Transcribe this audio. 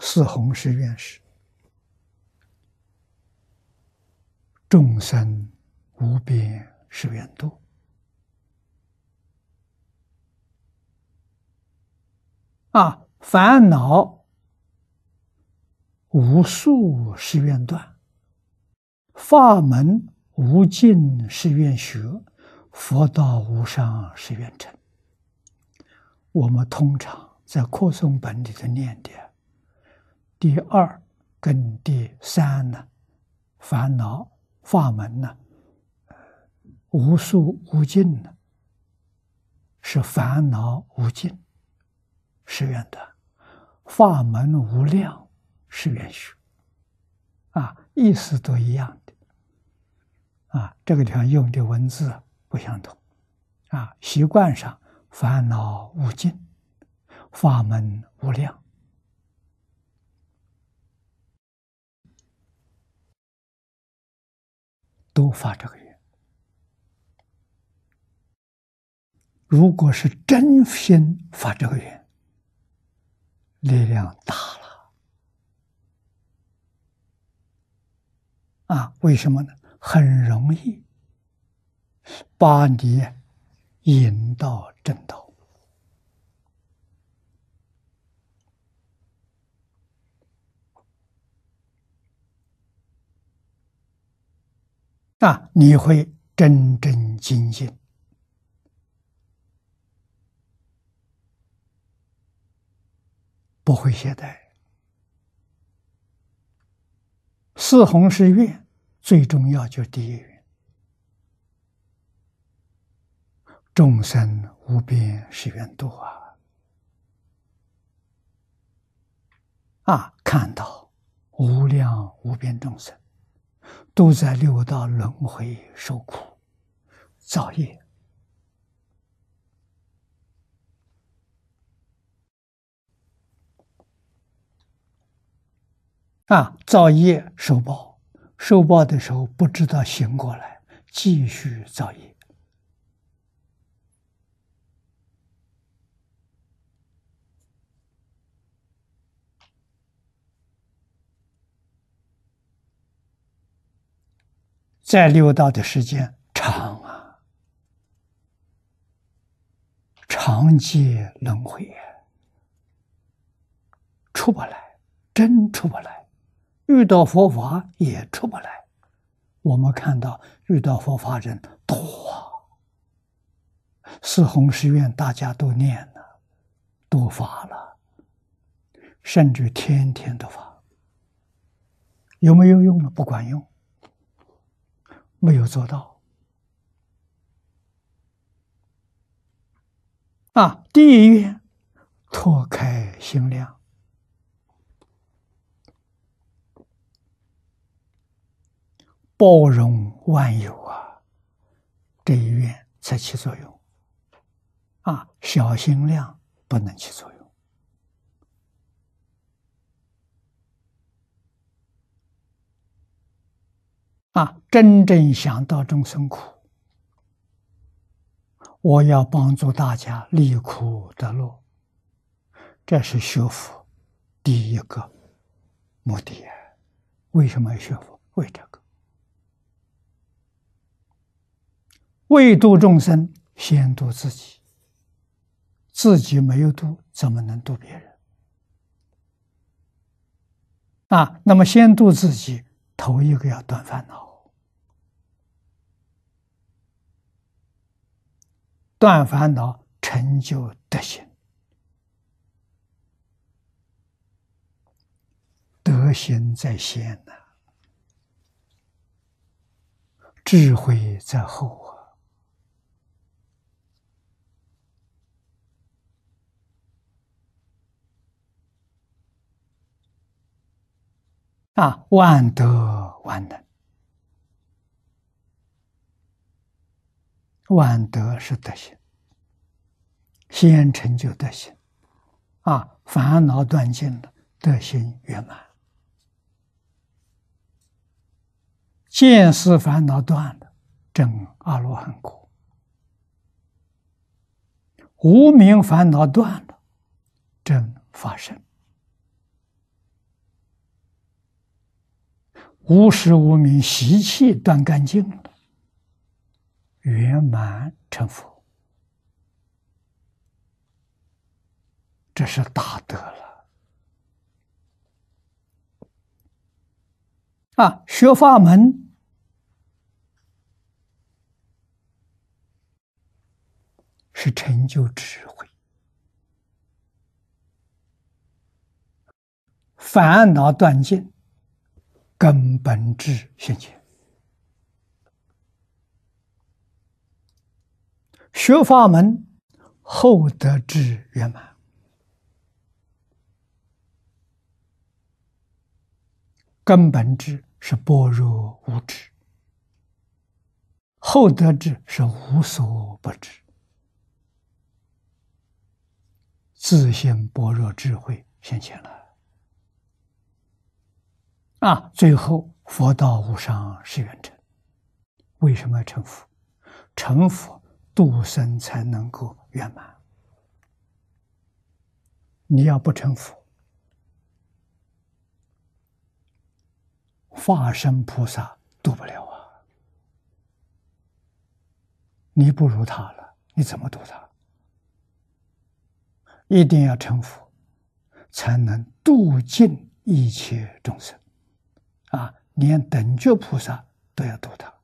四弘誓愿是众生无边誓愿度啊，烦恼无数誓愿断，法门无尽誓愿学，佛道无上誓愿成。我们通常在扩诵本里头念的第二跟第三呢，烦恼法门呢，无数无尽呢，是烦恼无尽，是愿的；法门无量，是愿学。啊，意思都一样的。啊，这个地方用的文字不相同。啊，习惯上。烦恼无尽，法门无量，都发这个愿。如果是真心发这个愿，力量大了啊！为什么呢？很容易把你。引到正道啊！你会真正精进，不会懈怠。四弘誓愿最重要，就是第一愿。众生无边誓愿度啊！啊，看到无量无边众生都在六道轮回受苦造业啊，造业受报，受报的时候不知道醒过来，继续造业。在六道的时间长啊，长劫轮回，出不来，真出不来。遇到佛法也出不来。我们看到遇到佛法人多，四弘誓愿大家都念了，都发了，甚至天天都发，有没有用呢？不管用。没有做到啊！第一愿拓开心量，包容万有啊，这一愿才起作用啊！小心量不能起作用。啊，真正想到众生苦，我要帮助大家离苦得乐，这是学佛第一个目的。为什么要学佛？为这个，为度众生，先度自己。自己没有度，怎么能度别人？啊，那么先度自己，头一个要断烦恼。断烦恼，成就德行，德行在先呐，智慧在后啊！啊，万德万能。万德是德行，先成就德行，啊，烦恼断尽了，德行圆满；见思烦恼断了，证阿罗汉果；无名烦恼断了，证法身。无时无明习气断干净了，圆满成佛，这是大德了。啊，学法门是成就智慧，烦恼断尽。根本智现前，学法门后得智圆满。根本智是般若无知，后得智是无所不知，自性般若智慧现前了。啊！最后佛道无上是圆成，为什么要成佛？成佛度生才能够圆满。你要不成佛，化身菩萨度不了啊！你不如他了，你怎么度他？一定要成佛，才能度尽一切众生。啊，连等觉菩萨都要度他。